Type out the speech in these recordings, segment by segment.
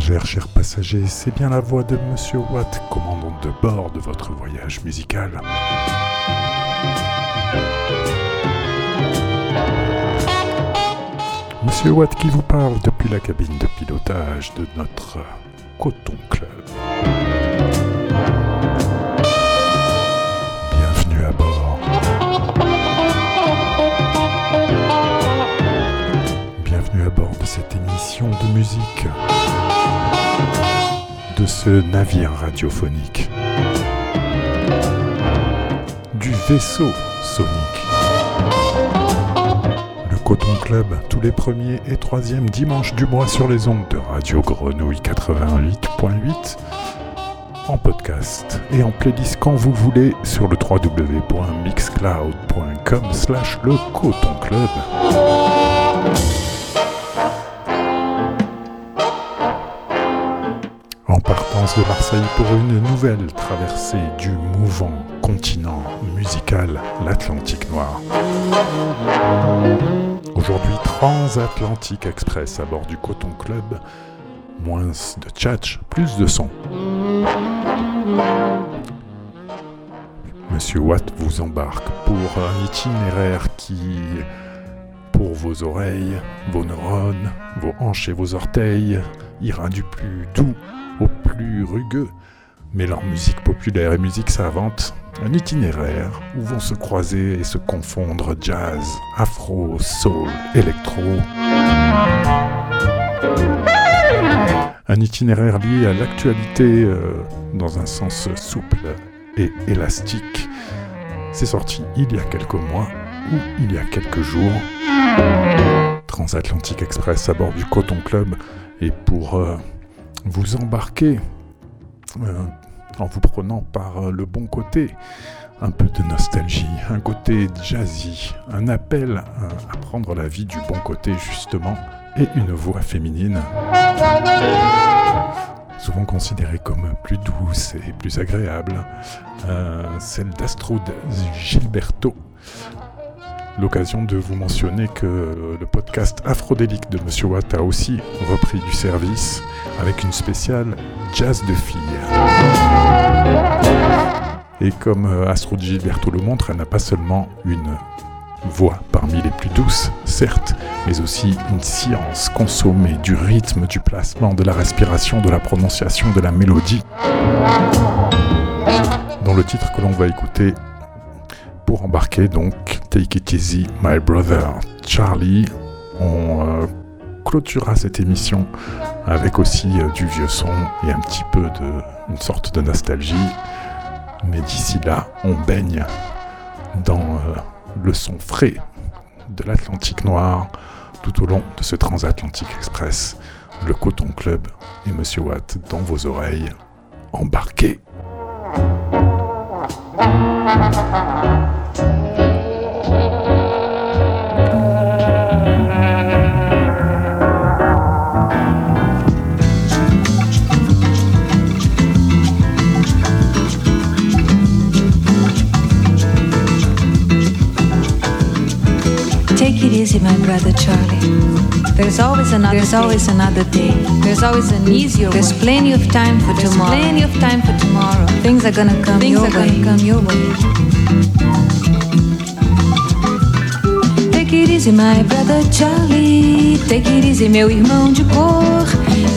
chers passagers, c'est bien la voix de Monsieur Watt, commandant de bord de votre voyage musical. Monsieur Watt qui vous parle depuis la cabine de pilotage de notre Coton Club. Bienvenue à bord. Bienvenue à bord de cette émission de musique de ce navire radiophonique du vaisseau sonique. Le Coton Club, tous les premiers et troisièmes dimanches du mois sur les ondes de Radio Grenouille 88.8, en podcast et en playlist quand vous voulez sur le www.mixcloud.com slash le Coton Club. De Marseille pour une nouvelle traversée du mouvant continent musical, l'Atlantique Noir. Aujourd'hui, Transatlantique Express à bord du Coton Club. Moins de tchatch, plus de son. Monsieur Watt vous embarque pour un itinéraire qui, pour vos oreilles, vos neurones, vos hanches et vos orteils, ira du plus doux au plus rugueux, mêlant musique populaire et musique savante, un itinéraire où vont se croiser et se confondre jazz, afro, soul, électro. Un itinéraire lié à l'actualité euh, dans un sens souple et élastique. C'est sorti il y a quelques mois ou il y a quelques jours. Transatlantique Express à bord du Coton Club et pour euh, vous embarquer euh, en vous prenant par euh, le bon côté, un peu de nostalgie, un côté jazzy, un appel à, à prendre la vie du bon côté justement, et une voix féminine, souvent considérée comme plus douce et plus agréable, euh, celle d'Astrud Gilberto. L'occasion de vous mentionner que le podcast Afrodélique de Monsieur Watt a aussi repris du service avec une spéciale jazz de filles. Et comme euh, Astro Gilberto le montre, elle n'a pas seulement une voix parmi les plus douces, certes, mais aussi une science consommée du rythme, du placement, de la respiration, de la prononciation, de la mélodie. Dans le titre que l'on va écouter pour embarquer, donc Take It Easy, My Brother Charlie, on euh, clôturera cette émission avec aussi euh, du vieux son et un petit peu de une sorte de nostalgie. Mais d'ici là, on baigne dans euh, le son frais de l'Atlantique Noir tout au long de ce transatlantique express. Le Coton Club et Monsieur Watt dans vos oreilles. Embarquez. Thank you. Easy, my brother Charlie. There's always another. There's always another day. There's always an easier. There's plenty of time for There's tomorrow. Plenty of time for tomorrow. Things are gonna come Things your are way. Gonna come your way. Take it easy, my brother Charlie. Take it easy, meu irmão de cor.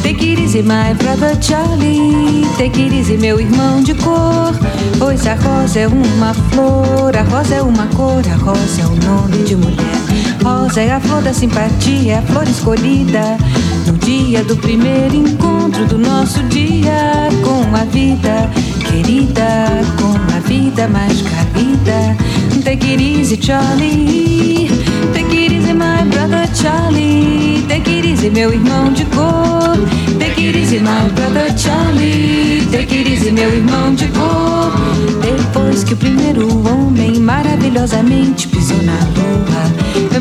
Take it easy, my brother Charlie. Take it easy, meu irmão de cor. Pois a rosa é uma flor, a rosa é uma cor, a rosa é o nome de mulher. Rosa é a flor da simpatia, é a flor escolhida no dia do primeiro encontro do nosso dia com a vida querida, com a vida mais cabida. Take it easy, Charlie. Take it easy, my brother Charlie. Take it easy, meu irmão de cor. Take it easy, my brother Charlie. Take it easy, meu irmão de cor. Depois que o primeiro homem maravilhosamente pisou na lua,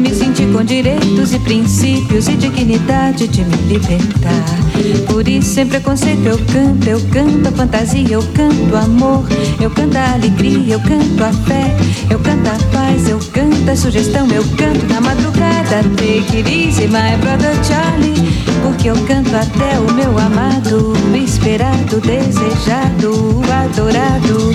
com direitos e princípios e dignidade de me libertar. Por isso, sem preconceito, eu canto, eu canto a fantasia, eu canto amor, eu canto a alegria, eu canto a fé, eu canto a paz, eu canto a sugestão, eu canto na madrugada. Take it easy, my brother Charlie, porque eu canto até o meu amado, esperado, desejado, adorado.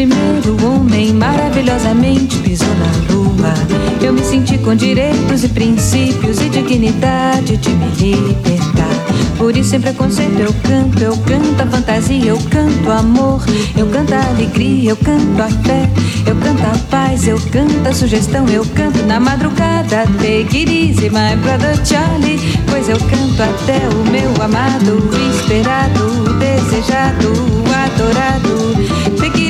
Primeiro homem maravilhosamente pisou na lua, eu me senti com direitos e princípios e dignidade de me libertar. Por isso, sem preconceito, eu canto, eu canto a fantasia, eu canto amor, eu canto a alegria, eu canto a fé, eu canto a paz, eu canto a sugestão, eu canto na madrugada. Take it easy, my brother Charlie, pois eu canto até o meu amado, esperado, desejado, adorado. Take it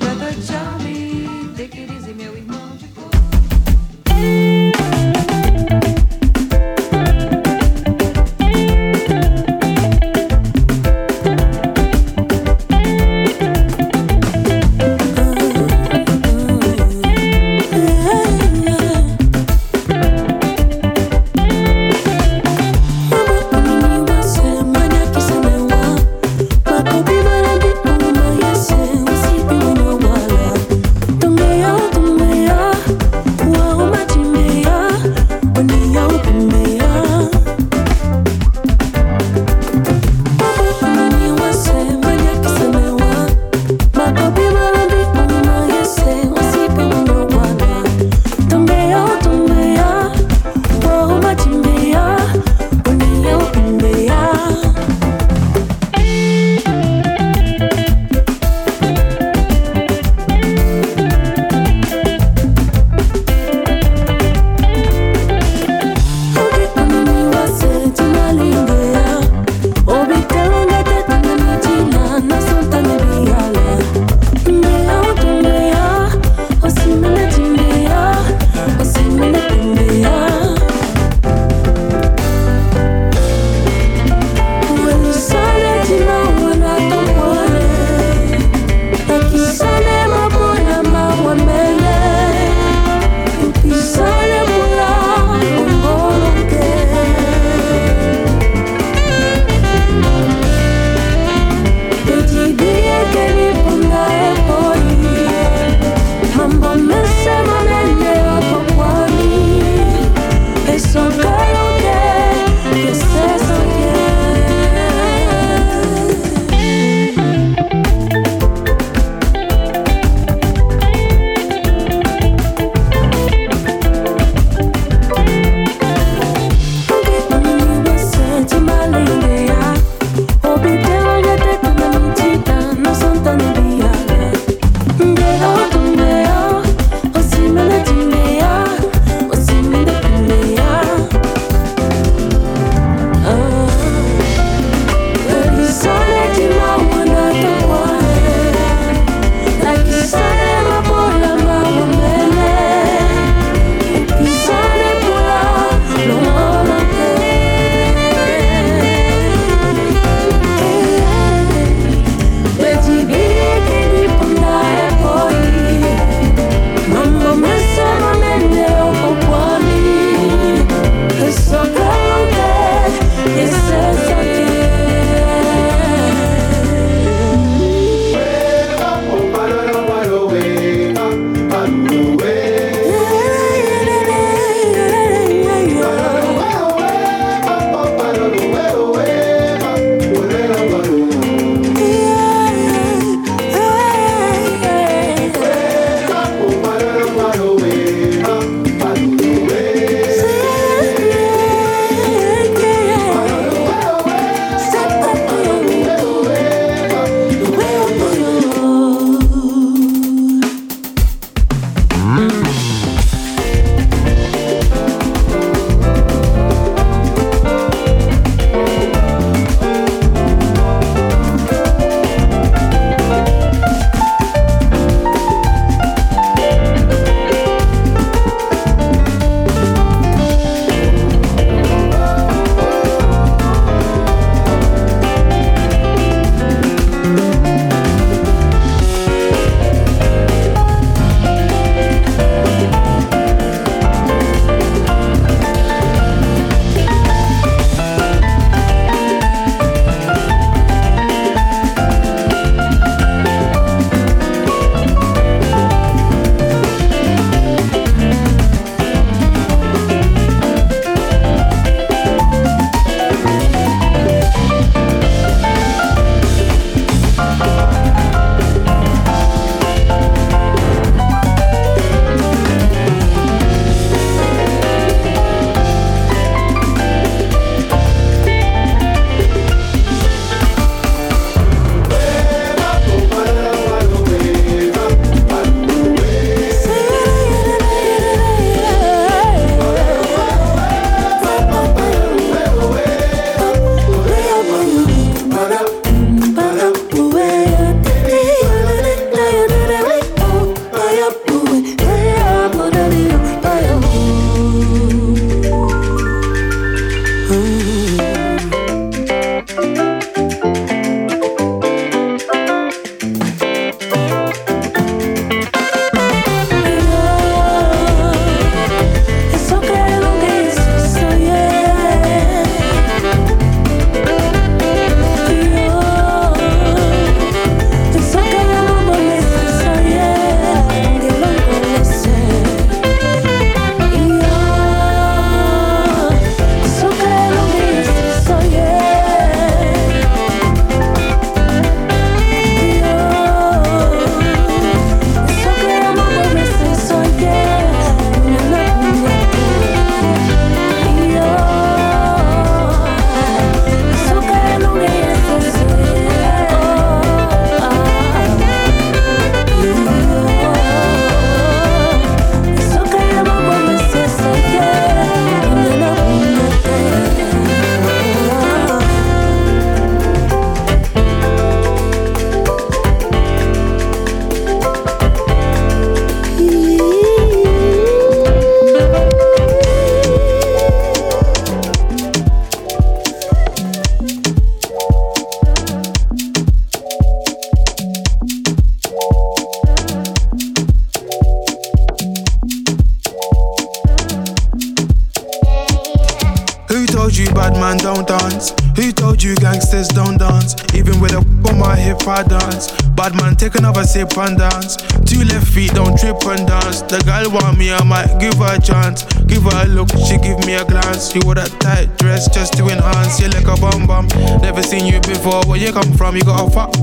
I dance. Bad man take another sip and dance. Two left feet don't trip and dance. The girl want me, I might give her a chance. Give her a look, she give me a glance. You wore that tight dress just to enhance. You like a bum bum. Never seen you before. Where you come from? You got a fuck,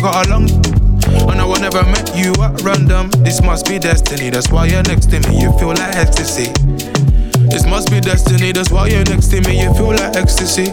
got a long. And I never met you at random. This must be destiny. That's why you're next to me. You feel like ecstasy. This must be destiny, that's why you're next to me, you feel like ecstasy.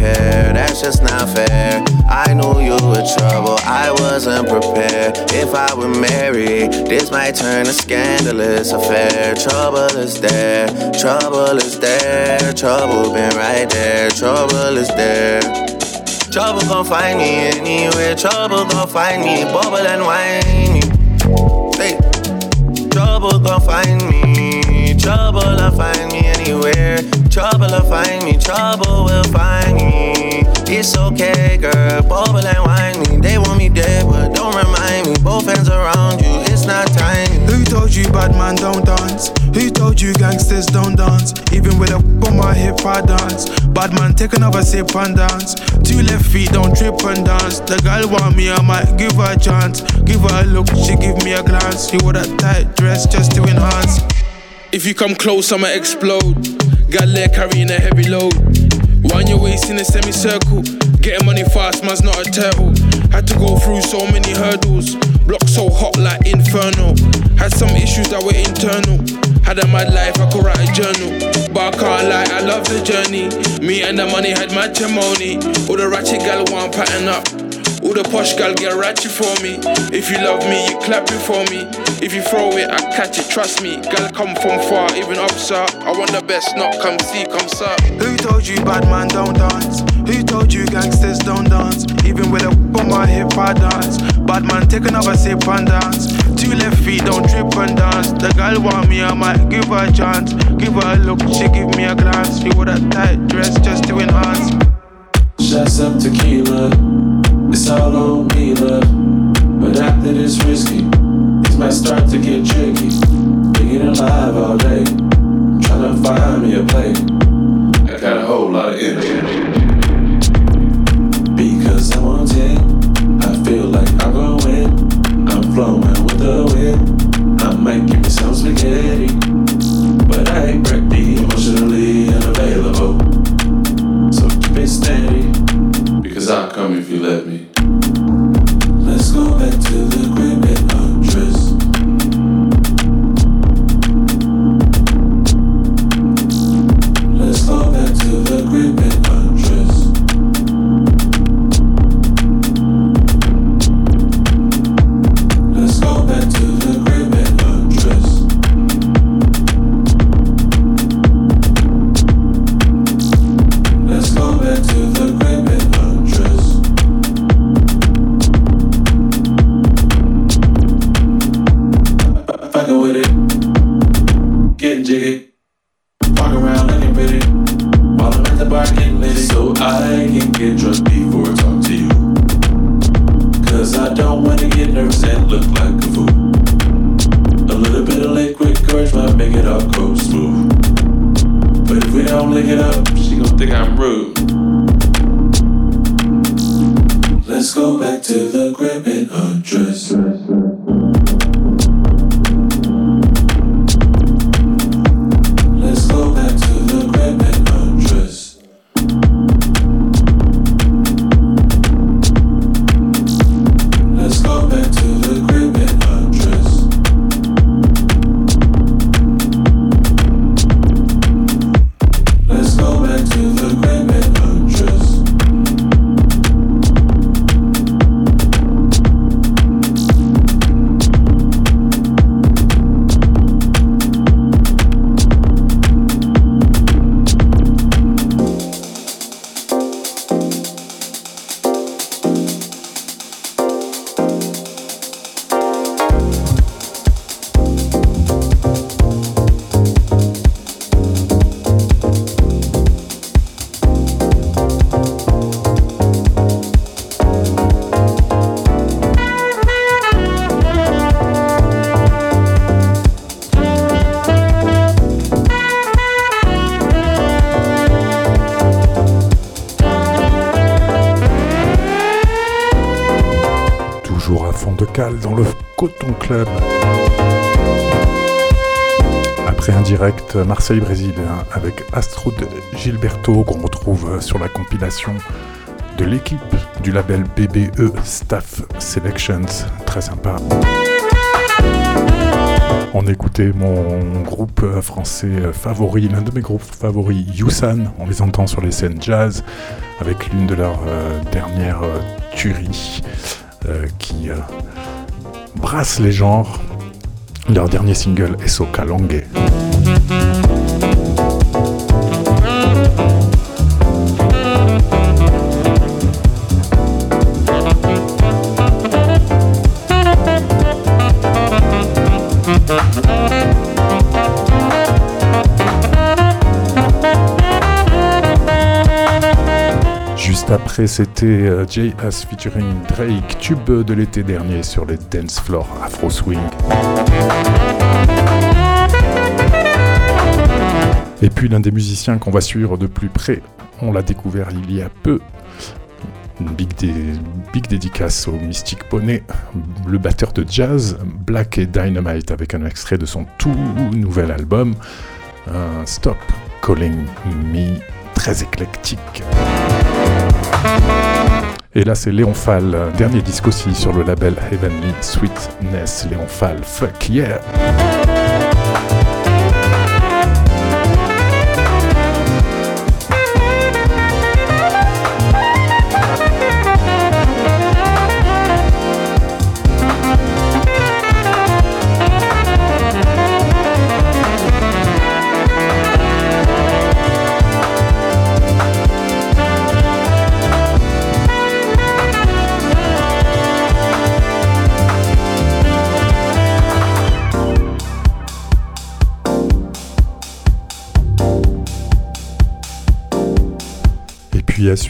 that's just not fair. I knew you were trouble, I wasn't prepared. If I were married, this might turn a scandalous affair. Trouble is there, trouble is there, trouble been right there, trouble is there. Trouble gon' find me anywhere, trouble gon' find me, bubble and whiny. Hey, trouble gon' find me, trouble'll find me anywhere. Trouble'll find me, trouble me. It's okay, girl, bubble and whine me. They want me dead, but don't remind me. Both hands around you, it's not tiny. Who told you bad man don't dance? Who told you gangsters don't dance? Even with a on my hip, I dance. Bad man, take another sip and dance. Two left feet, don't trip and dance. The girl want me, I might give her a chance. Give her a look, she give me a glance. She wore that tight dress just to enhance. If you come close, I'ma explode. Got leg carrying a heavy load. Wind your waist in a semicircle. Getting money fast, man's not a turtle. Had to go through so many hurdles. Block so hot like inferno. Had some issues that were internal. Had a mad life, I could write a journal. But I can't lie, I love the journey. Me and the money had matrimony. All the ratchet gal want pattern up. All the posh gal get ratchet for me. If you love me, you clap it for me. If you throw it, I catch it, trust me. Gal come from far, even up, sir. I want the best, not come see, come sir. Who told you bad man don't dance? Who told you gangsters don't dance? Even with a on my hip, I dance. Bad man, take another sip and dance. Two left feet, don't trip and dance. The girl want me, I might give her a chance. Give her a look, she give me a glance. She wore that tight dress just to enhance. Shots up tequila, it's all on me, love. But after this risky, things might start to get tricky. Being alive all day, trying to find me a play. I got a whole lot of energy. Because I'm on 10, I feel like I'm win. I'm flowing Coton Club. Après un direct Marseille-Brésil avec Astrud Gilberto qu'on retrouve sur la compilation de l'équipe du label BBE Staff Selections. Très sympa. On écoutait mon groupe français favori, l'un de mes groupes favoris, Yusan. On les entend sur les scènes jazz avec l'une de leurs euh, dernières euh, tueries euh, qui brasse les genres. Leur dernier single est Soka Longue. Après, c'était euh, J.S. featuring Drake, tube de l'été dernier sur les dance floor Afro Swing. Et puis l'un des musiciens qu'on va suivre de plus près, on l'a découvert il y a peu. Une big, dédicace au Mystic Poney, le batteur de jazz, Black et Dynamite, avec un extrait de son tout nouvel album, Stop Calling Me, très éclectique. Et là, c'est Léon Fall, dernier disque aussi sur le label Heavenly Sweetness. Léon Fall, fuck yeah!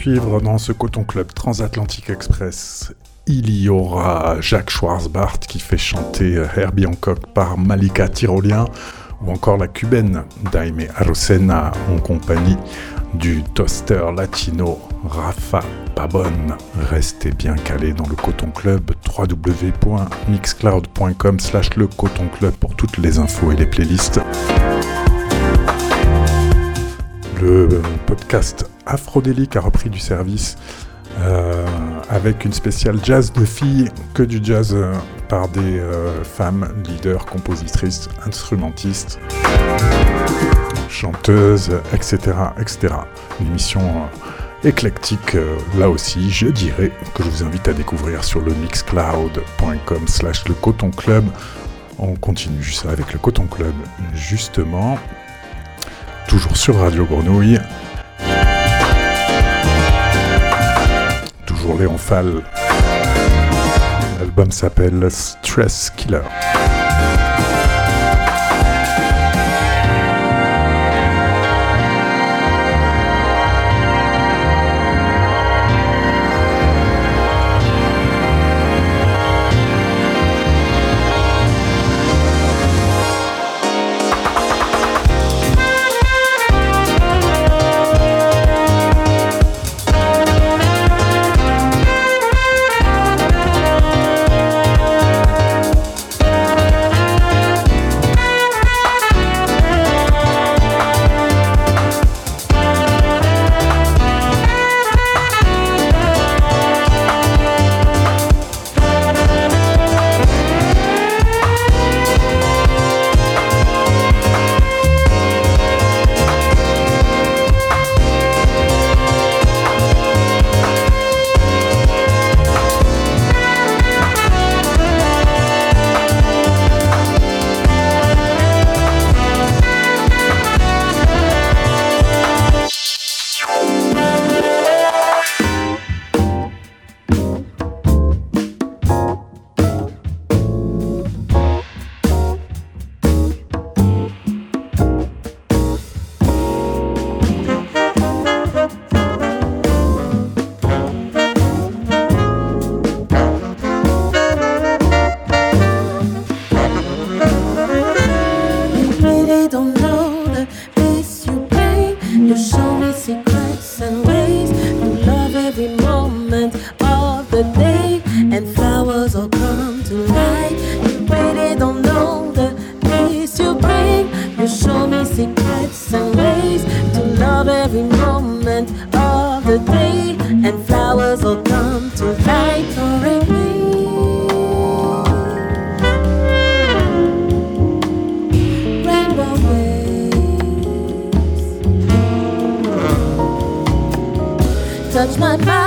Suivre dans ce Coton Club Transatlantique Express, il y aura Jacques Schwarzbart qui fait chanter Herbie Hancock par Malika Tyrolien ou encore la cubaine Daime Arosena en compagnie du toaster latino Rafa Pabon. Restez bien calés dans le Coton Club www.mixcloud.com slash le Coton Club pour toutes les infos et les playlists. Podcast Afrodélique a repris du service euh, avec une spéciale jazz de filles, que du jazz euh, par des euh, femmes leaders, compositrices, instrumentistes, chanteuses, etc. etc. Une émission éclectique là aussi, je dirais, que je vous invite à découvrir sur le mixcloud.com slash le coton club. On continue juste avec le coton club justement, toujours sur Radio Grenouille. Léon Fall. L'album s'appelle Stress Killer. Every moment of the day, and flowers will come to light for me. Rainbow touch my mind.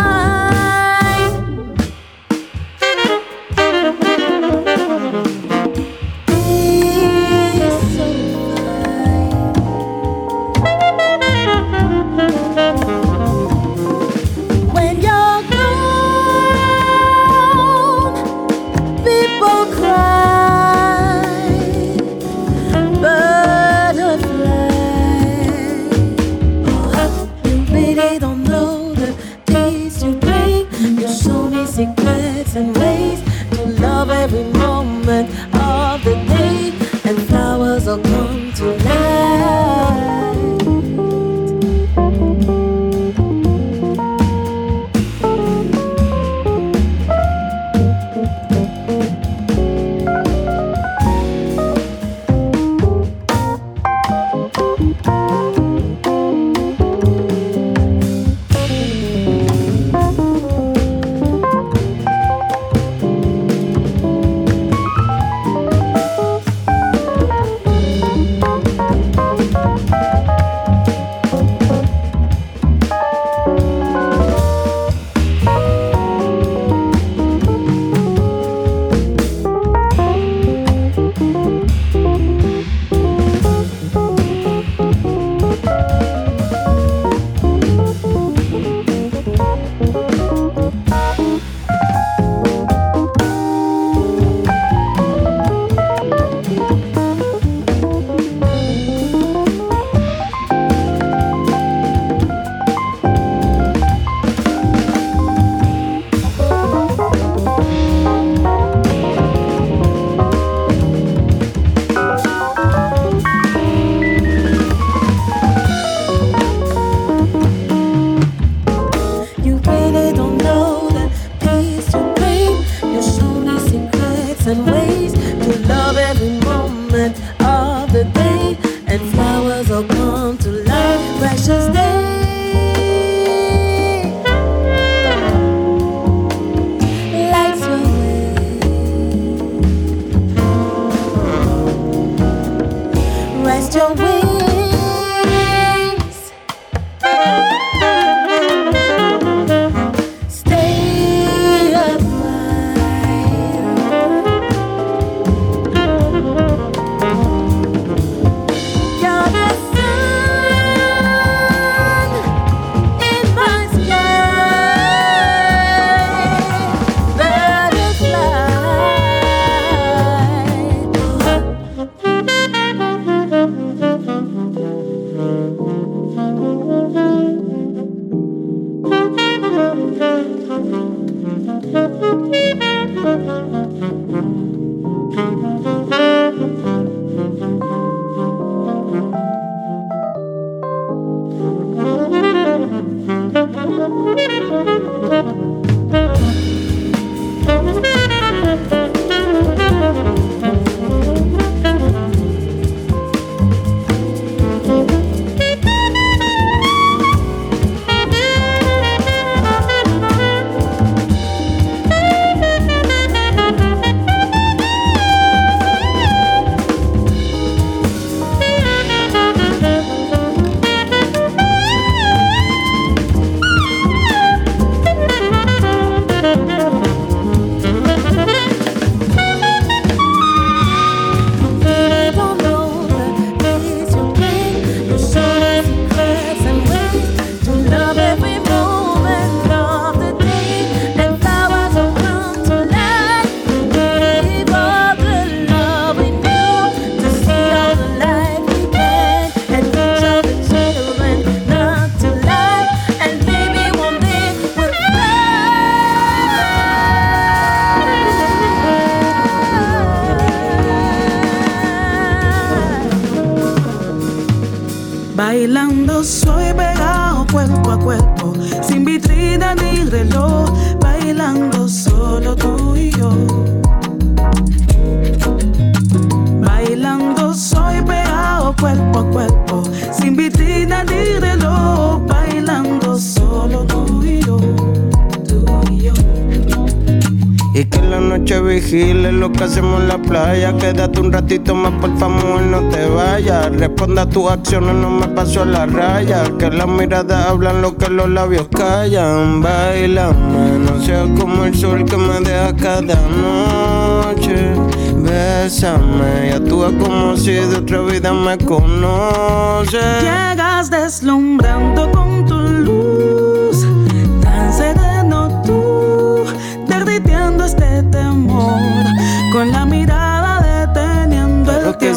Por favor, no te vayas. Responda a tus acciones, no me paso la raya. Que las miradas hablan lo que los labios callan. Bailame, no seas como el sol que me deja cada noche. Bésame y actúa como si de otra vida me conoces. Llegas deslumbrando con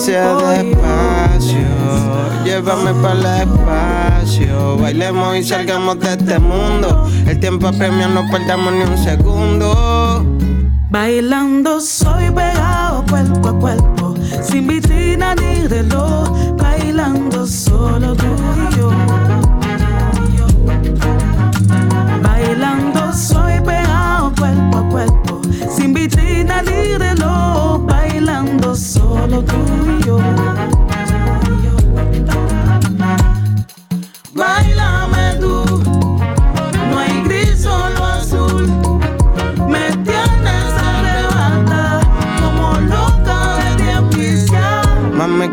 despacio, llévame para el espacio. Bailemos y salgamos de este mundo. El tiempo apremia, no perdamos ni un segundo. Bailando soy pegado cuerpo a cuerpo, sin vitrina ni reloj, bailando solo tú y yo. Vitrina ni reloj, bailando solo tú y yo.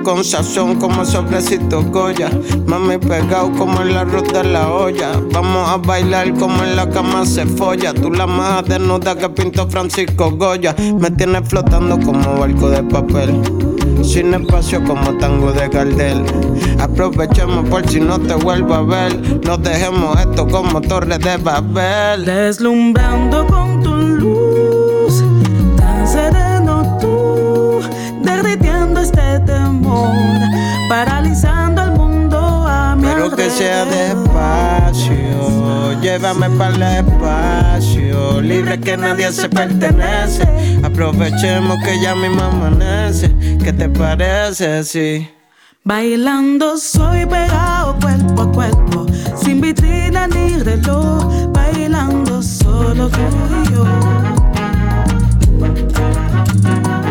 Con sazón como sobrecito Goya. Mami pegado como el arroz de la olla. Vamos a bailar como en la cama se folla. Tú la más desnuda que pintó Francisco Goya. Me tienes flotando como barco de papel. Sin espacio como tango de Gardel. Aprovechemos por si no te vuelvo a ver. No dejemos esto como torre de Babel. Deslumbrando con tu luz, paralizando el mundo a mi Pero que sea alrededor. despacio, llévame para el espacio, libre que nadie se pertenece. Aprovechemos que ya mismo amanece. ¿Qué te parece? Sí. Bailando soy pegado cuerpo a cuerpo, sin vitrina ni reloj, bailando solo tú y yo.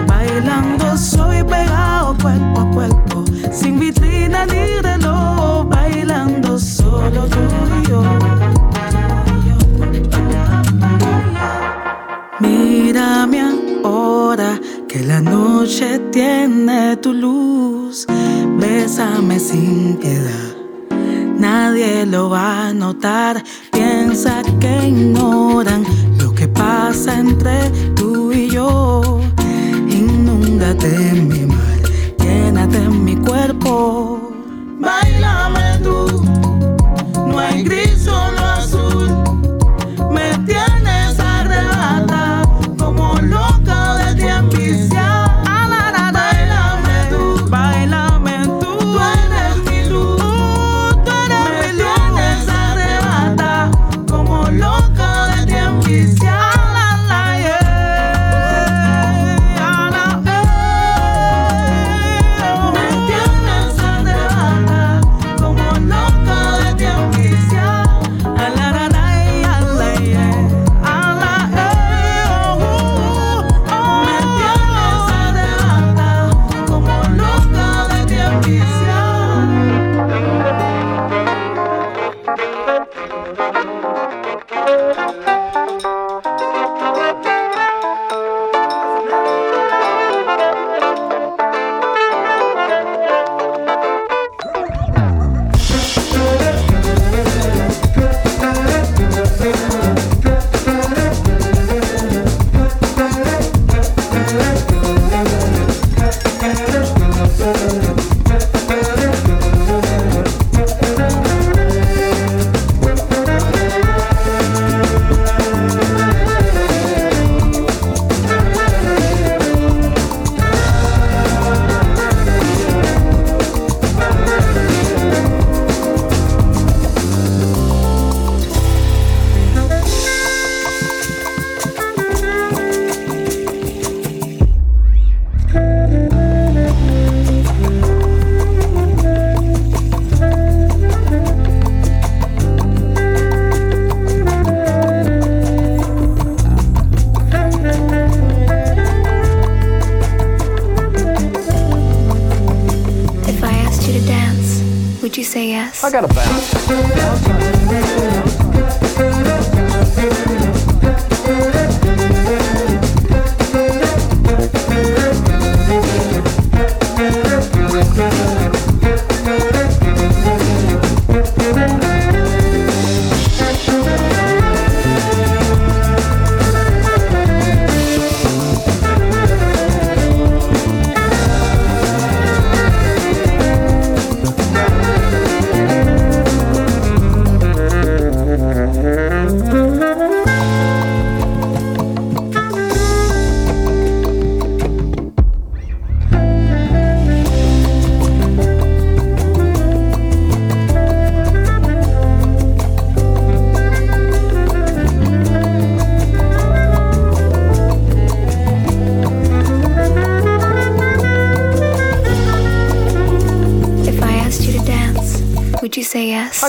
Bailando soy pegado cuerpo a cuerpo, sin vitrina ni reloj, bailando solo tú y yo. Mírame ahora que la noche tiene tu luz. Bésame sin piedad. Nadie lo va a notar. Piensa que ignoran lo que pasa entre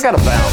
got a bounce.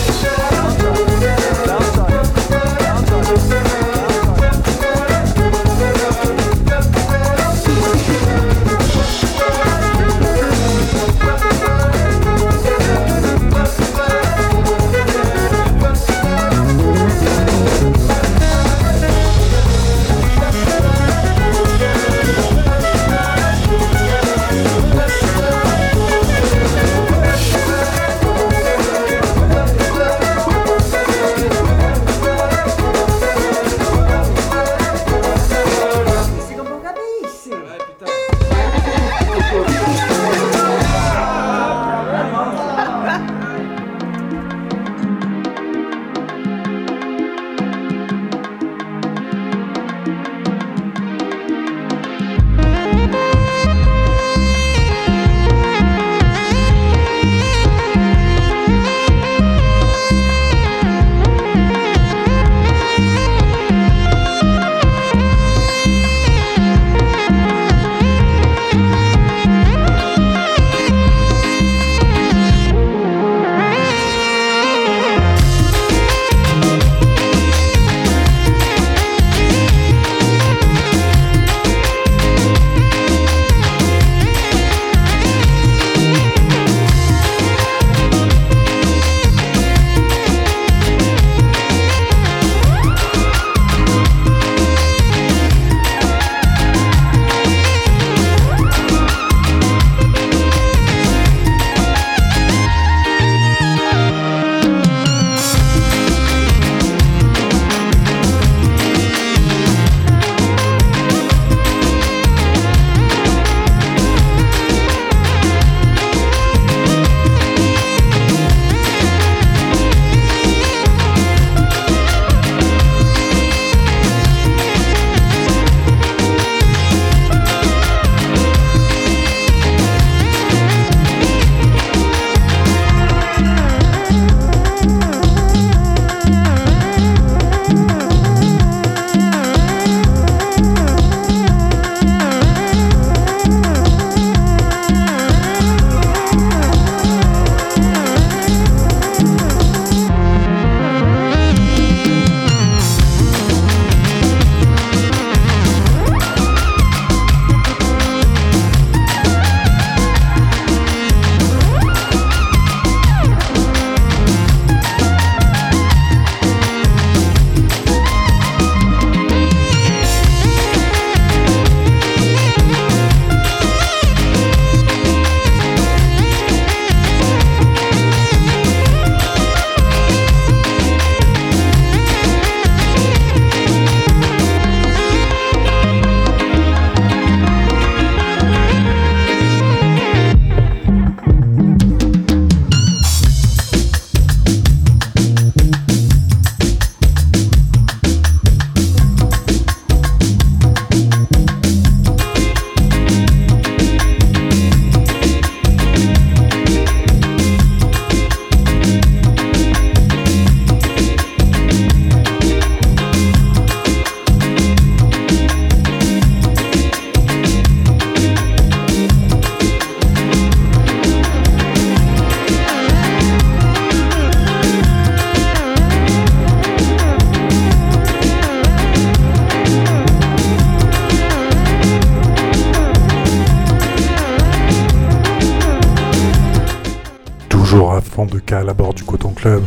Toujours à fond de cale à bord du Coton Club.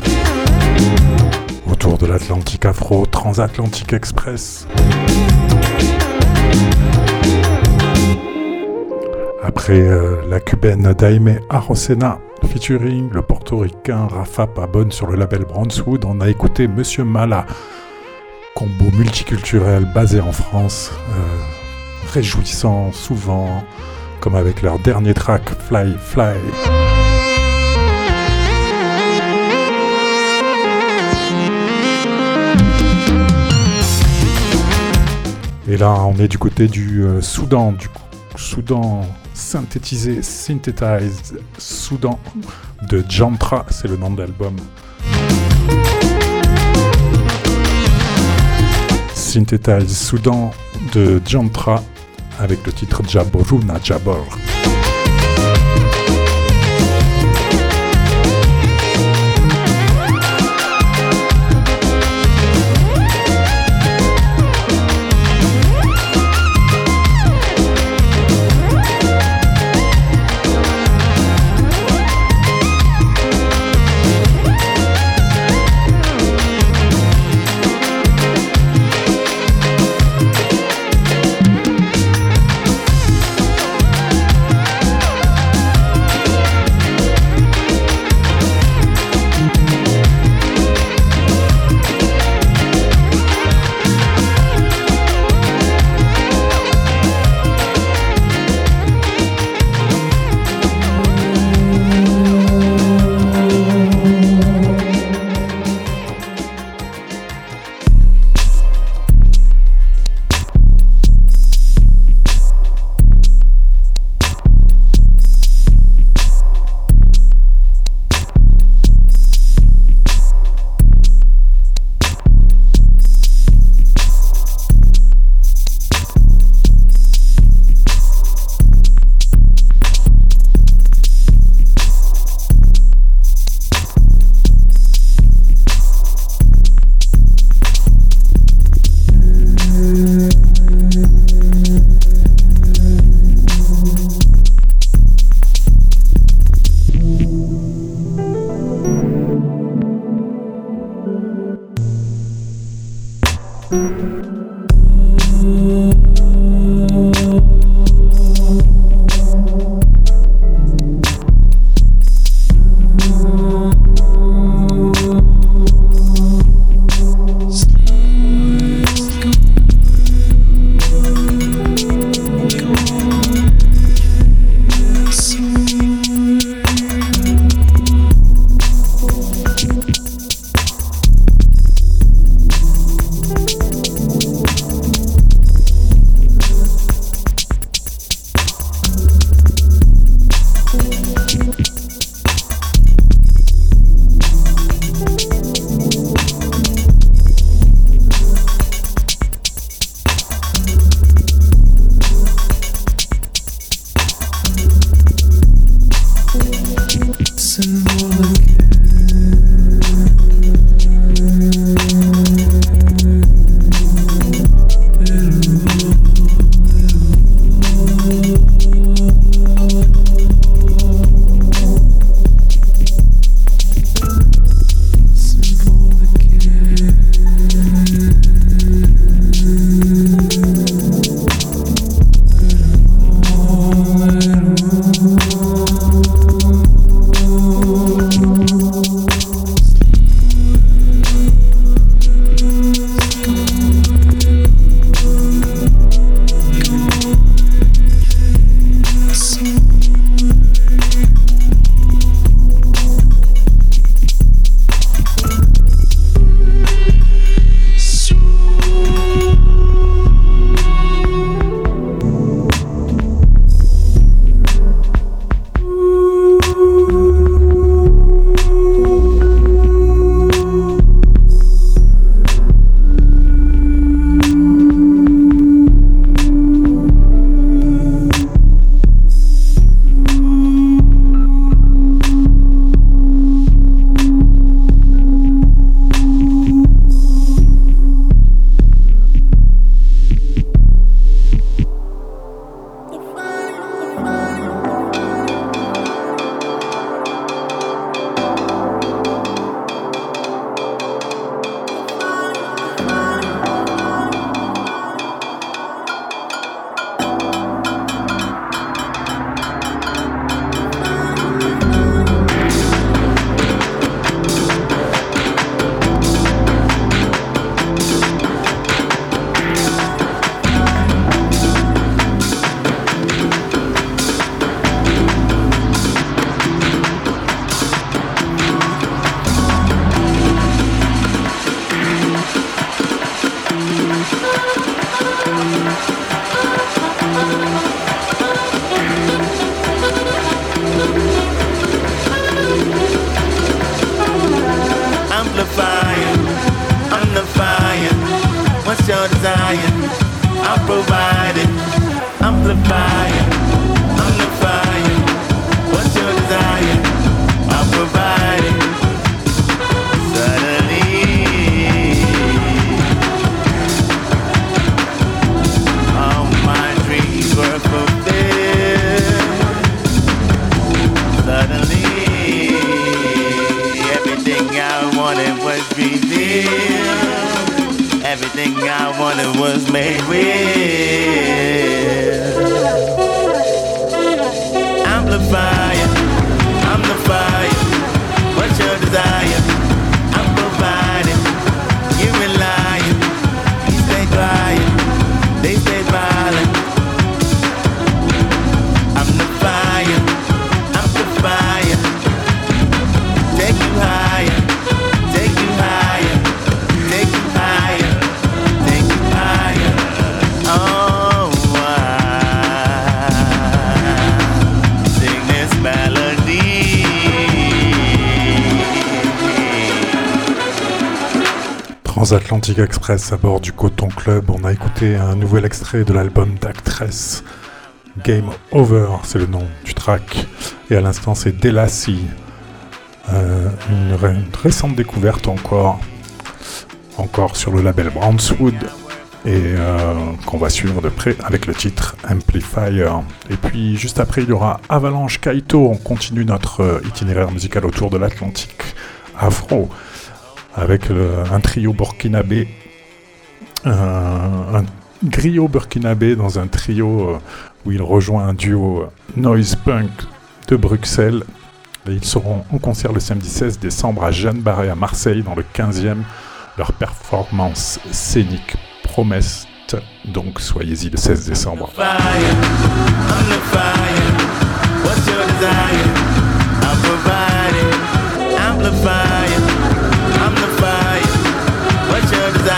Autour de l'Atlantique Afro, Transatlantique Express. Après euh, la cubaine Daime Arosena featuring le portoricain Rafa Pabon sur le label Brownswood, on a écouté Monsieur Mala, combo multiculturel basé en France, euh, réjouissant souvent, comme avec leur dernier track Fly Fly. Et là, on est du côté du euh, Soudan, du Soudan synthétisé, synthesized Soudan de Jantra, c'est le nom de l'album. Synthesized Soudan de Jantra avec le titre Jaboruna Jabor. Amplifying, amplifying. What's your desire? I'll provide. was made with. Atlantic Express à bord du Coton Club. On a écouté un nouvel extrait de l'album d'Actress. Game Over, c'est le nom du track. Et à l'instant, c'est Delassie. Euh, une, récente découverte encore. Encore sur le label Brownswood. Et euh, qu'on va suivre de près avec le titre Amplifier. Et puis juste après, il y aura Avalanche Kaito. On continue notre euh, itinéraire musical autour de l'Atlantique afro avec un trio burkinabé, un, un griot burkinabé dans un trio euh, où il rejoint un duo euh, noise punk de Bruxelles. Ils seront en concert le samedi 16 décembre à Jeanne Barré à Marseille dans le 15e. Leur performance scénique promesse. Donc soyez-y le 16 décembre. 다.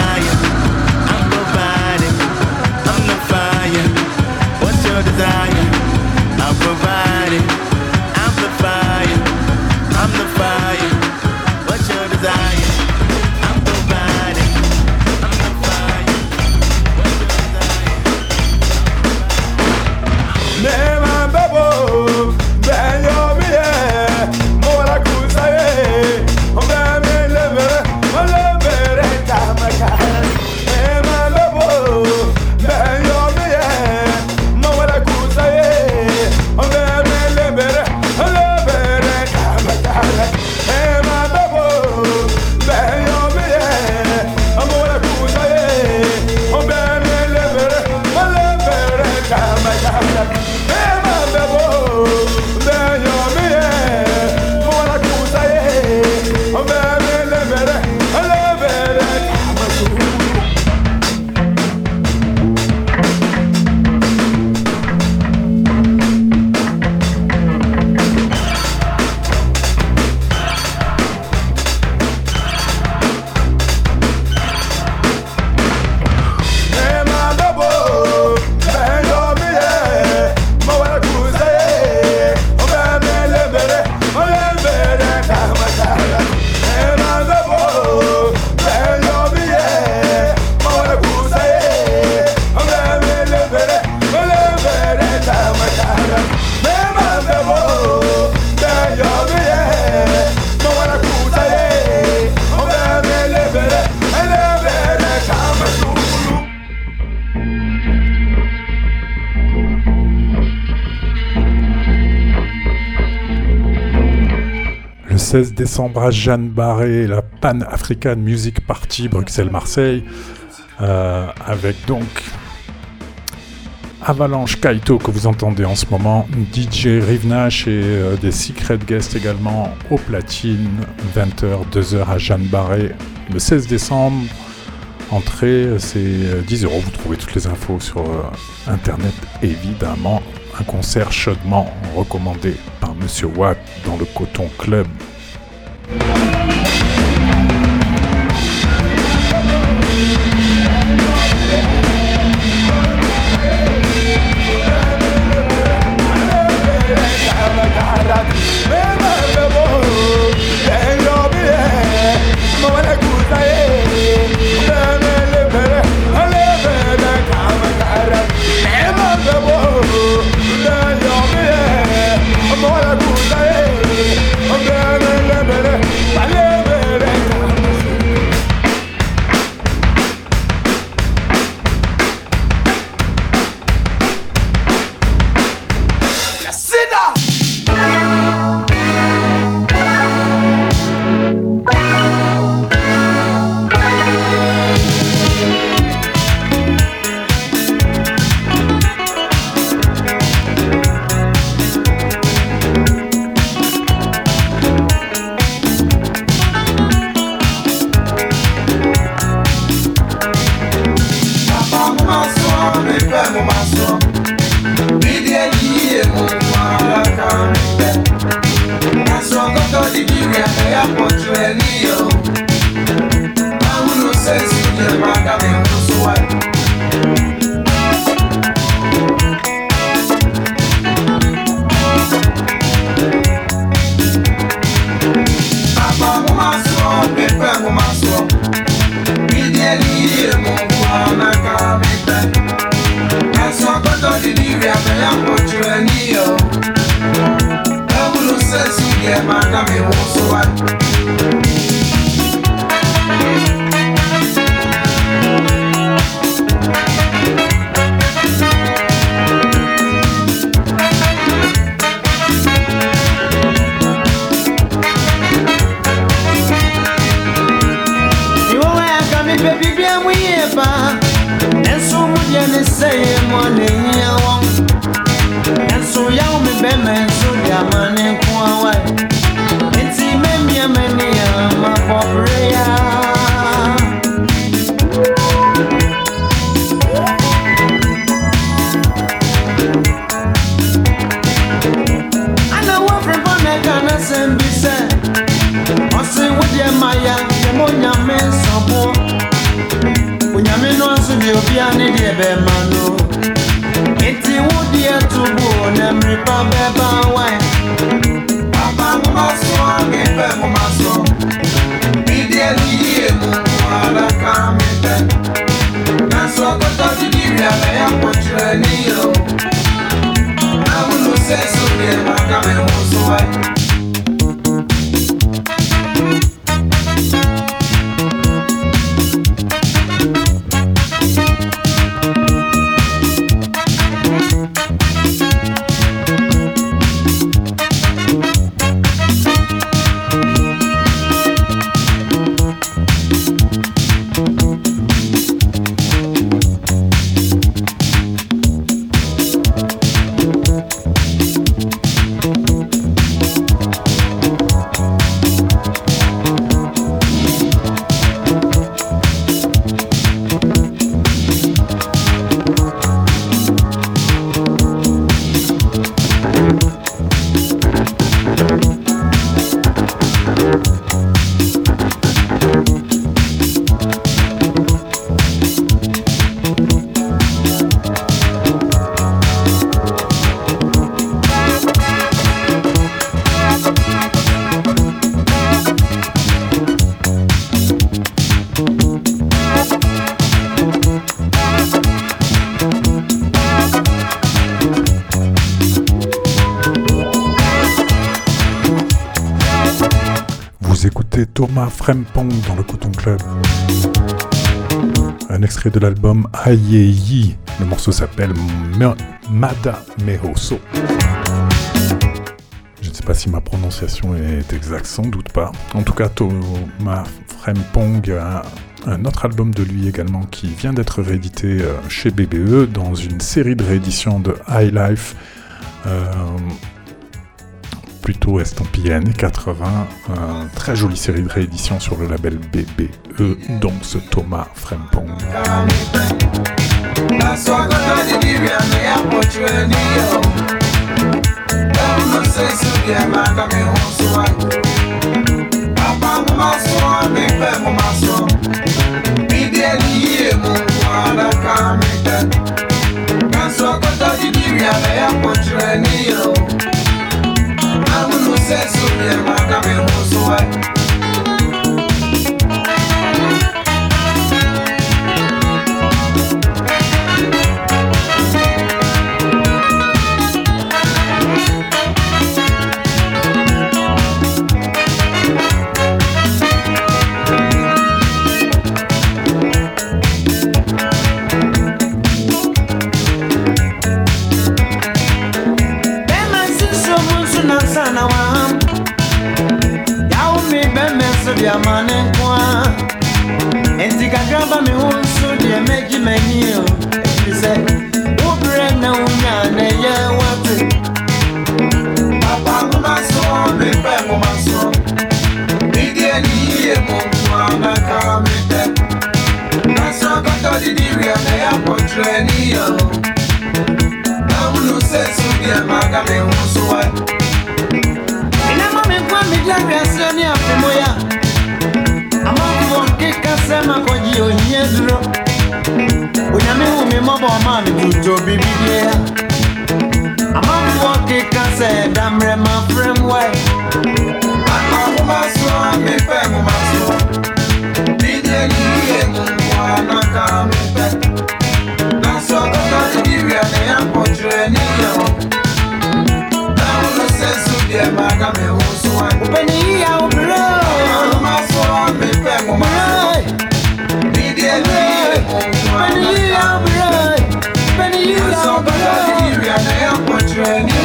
16 décembre à Jeanne Barré, la Pan African Music Party Bruxelles-Marseille, euh, avec donc Avalanche Kaito que vous entendez en ce moment, DJ Rivnash et euh, des secret guests également au platine, 20h, 2h à Jeanne Barré, le 16 décembre. Entrée, c'est 10 euros. Vous trouvez toutes les infos sur internet, évidemment. Un concert chaudement recommandé par Monsieur Watt dans le Coton Club. Thank you. nso deɛ obia ne deɛ bɛma no nti wo deɛ to bo na mmireba bɛba wan papa moma so a mepɛ moma so medeɛ no yie mu adaka mepɛ nanso ɔkɔtɔ so de wia bɛyɛ mpokyerɛni o na wono sɛ so deɛ maka me ho so ɛ Thomas Frempong dans le Coton Club. Un extrait de l'album Ayeyi. Le morceau s'appelle Mada Mehoso. Je ne sais pas si ma prononciation est exacte, sans doute pas. En tout cas, Thomas Frempong a un autre album de lui également qui vient d'être réédité euh, chez BBE dans une série de rééditions de High Life. Euh, plutôt estampillé années 80, une très jolie série de rééditions sur le label BBE, dont ce Thomas Frempong. sucesso, minha marca, meu moço é. deɛ ama ne nko a enti kakra ba me ho nso deɛ mɛgye m'ani o ɛfiri sɛ wo berɛ na wonya na ɛyɛ woate papa nwoma so mepɛ nwoma so. Medeɛ ne yie mu nkoa mɛka mepɛ naso akɔtɔ didi wia na ɛyɛ akɔtwerɛ ne yɛ o na wono sɛ so deɛ maka me ho so wa. Ina mame kwa midla kwa sani afumoya ma kɔ gyi ohia duro onyame hu me mmɔbɔ ɔma me tuto bibibia amanfoɔ keka sɛ dammerɛ mafrɛm wae ama woma so a mepɛ moma so menyɛ yie mu mmoa na ka mepɛ nanso ɔkɔka nigeria ne yɛmpɔtwerɛ ne yɛ hɔ na wono sɛ so deɛ maaka me ho so wae wopɛ ne yia sueño.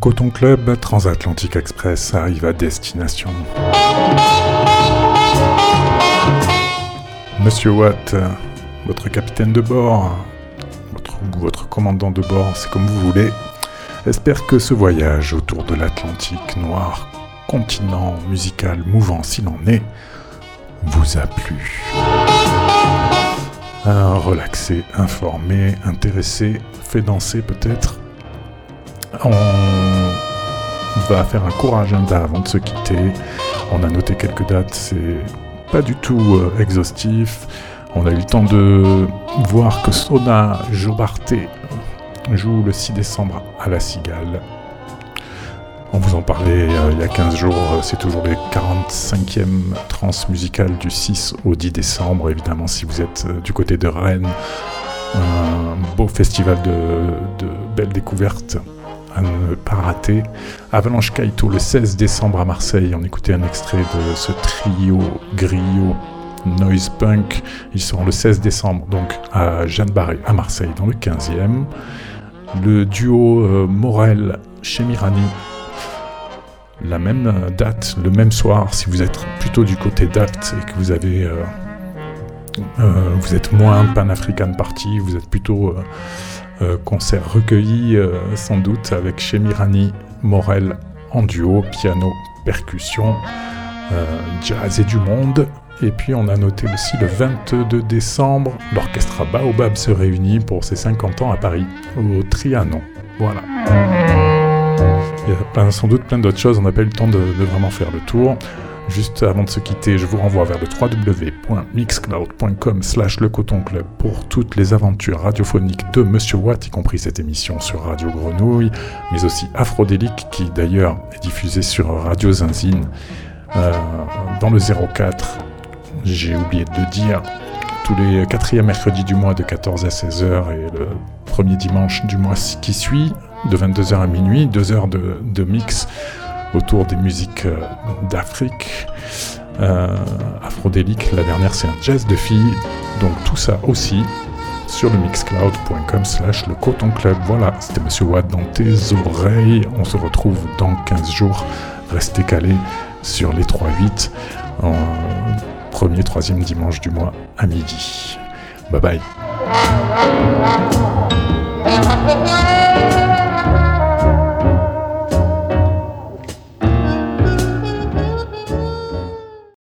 Coton Club Transatlantique Express arrive à destination. Monsieur Watt, votre capitaine de bord, votre, commandant de bord, c'est comme vous voulez, espère que ce voyage autour de l'Atlantique noir, continent musical mouvant s'il en est, vous a plu. Un relaxé, informé, intéressé, fait danser peut-être on va faire un court agenda avant de se quitter. On a noté quelques dates, c'est pas du tout euh, exhaustif. On a eu le temps de voir que Sona Jobarté joue le 6 décembre à la Cigale. On vous en parlait euh, il y a 15 jours, c'est toujours les 45e trans musicales du 6 au 10 décembre, évidemment si vous êtes euh, du côté de Rennes. Un beau festival de, de belles découvertes à ne pas rater. Avalanche Kaito le 16 décembre à Marseille. On écoutait un extrait de ce trio griot noise punk. Ils seront le 16 décembre donc à Jeanne Barré à Marseille dans le 15e. Le duo euh, Morel chez Mirani. La même date, le même soir, si vous êtes plutôt du côté date et que vous avez euh, euh, vous êtes moins pan-african party, vous êtes plutôt euh, concert recueilli euh, sans doute avec Chemirani Morel en duo, piano, percussion, euh, jazz et du monde. Et puis on a noté aussi le 22 décembre, l'orchestre Baobab se réunit pour ses 50 ans à Paris, au Trianon. Voilà. Il y a sans doute plein d'autres choses, on n'a pas eu le temps de vraiment faire le tour. Juste avant de se quitter, je vous renvoie vers le www.mixcloud.com slash le coton club pour toutes les aventures radiophoniques de Monsieur Watt, y compris cette émission sur Radio Grenouille, mais aussi Aphrodélique, qui d'ailleurs est diffusée sur Radio Zinzine euh, dans le 04. J'ai oublié de dire, tous les quatrièmes mercredis du mois de 14 à 16h et le premier dimanche du mois qui suit, de 22h à minuit, 2 heures de, mix autour des musiques euh, d'Afrique. Euh, afrodélique, la dernière c'est un jazz de filles, donc tout ça aussi sur le mixcloud.com slash le coton club. Voilà, c'était Monsieur Watt dans tes oreilles. On se retrouve dans 15 jours. Restez calés sur les 3-8 en premier, troisième dimanche du mois à midi. Bye bye.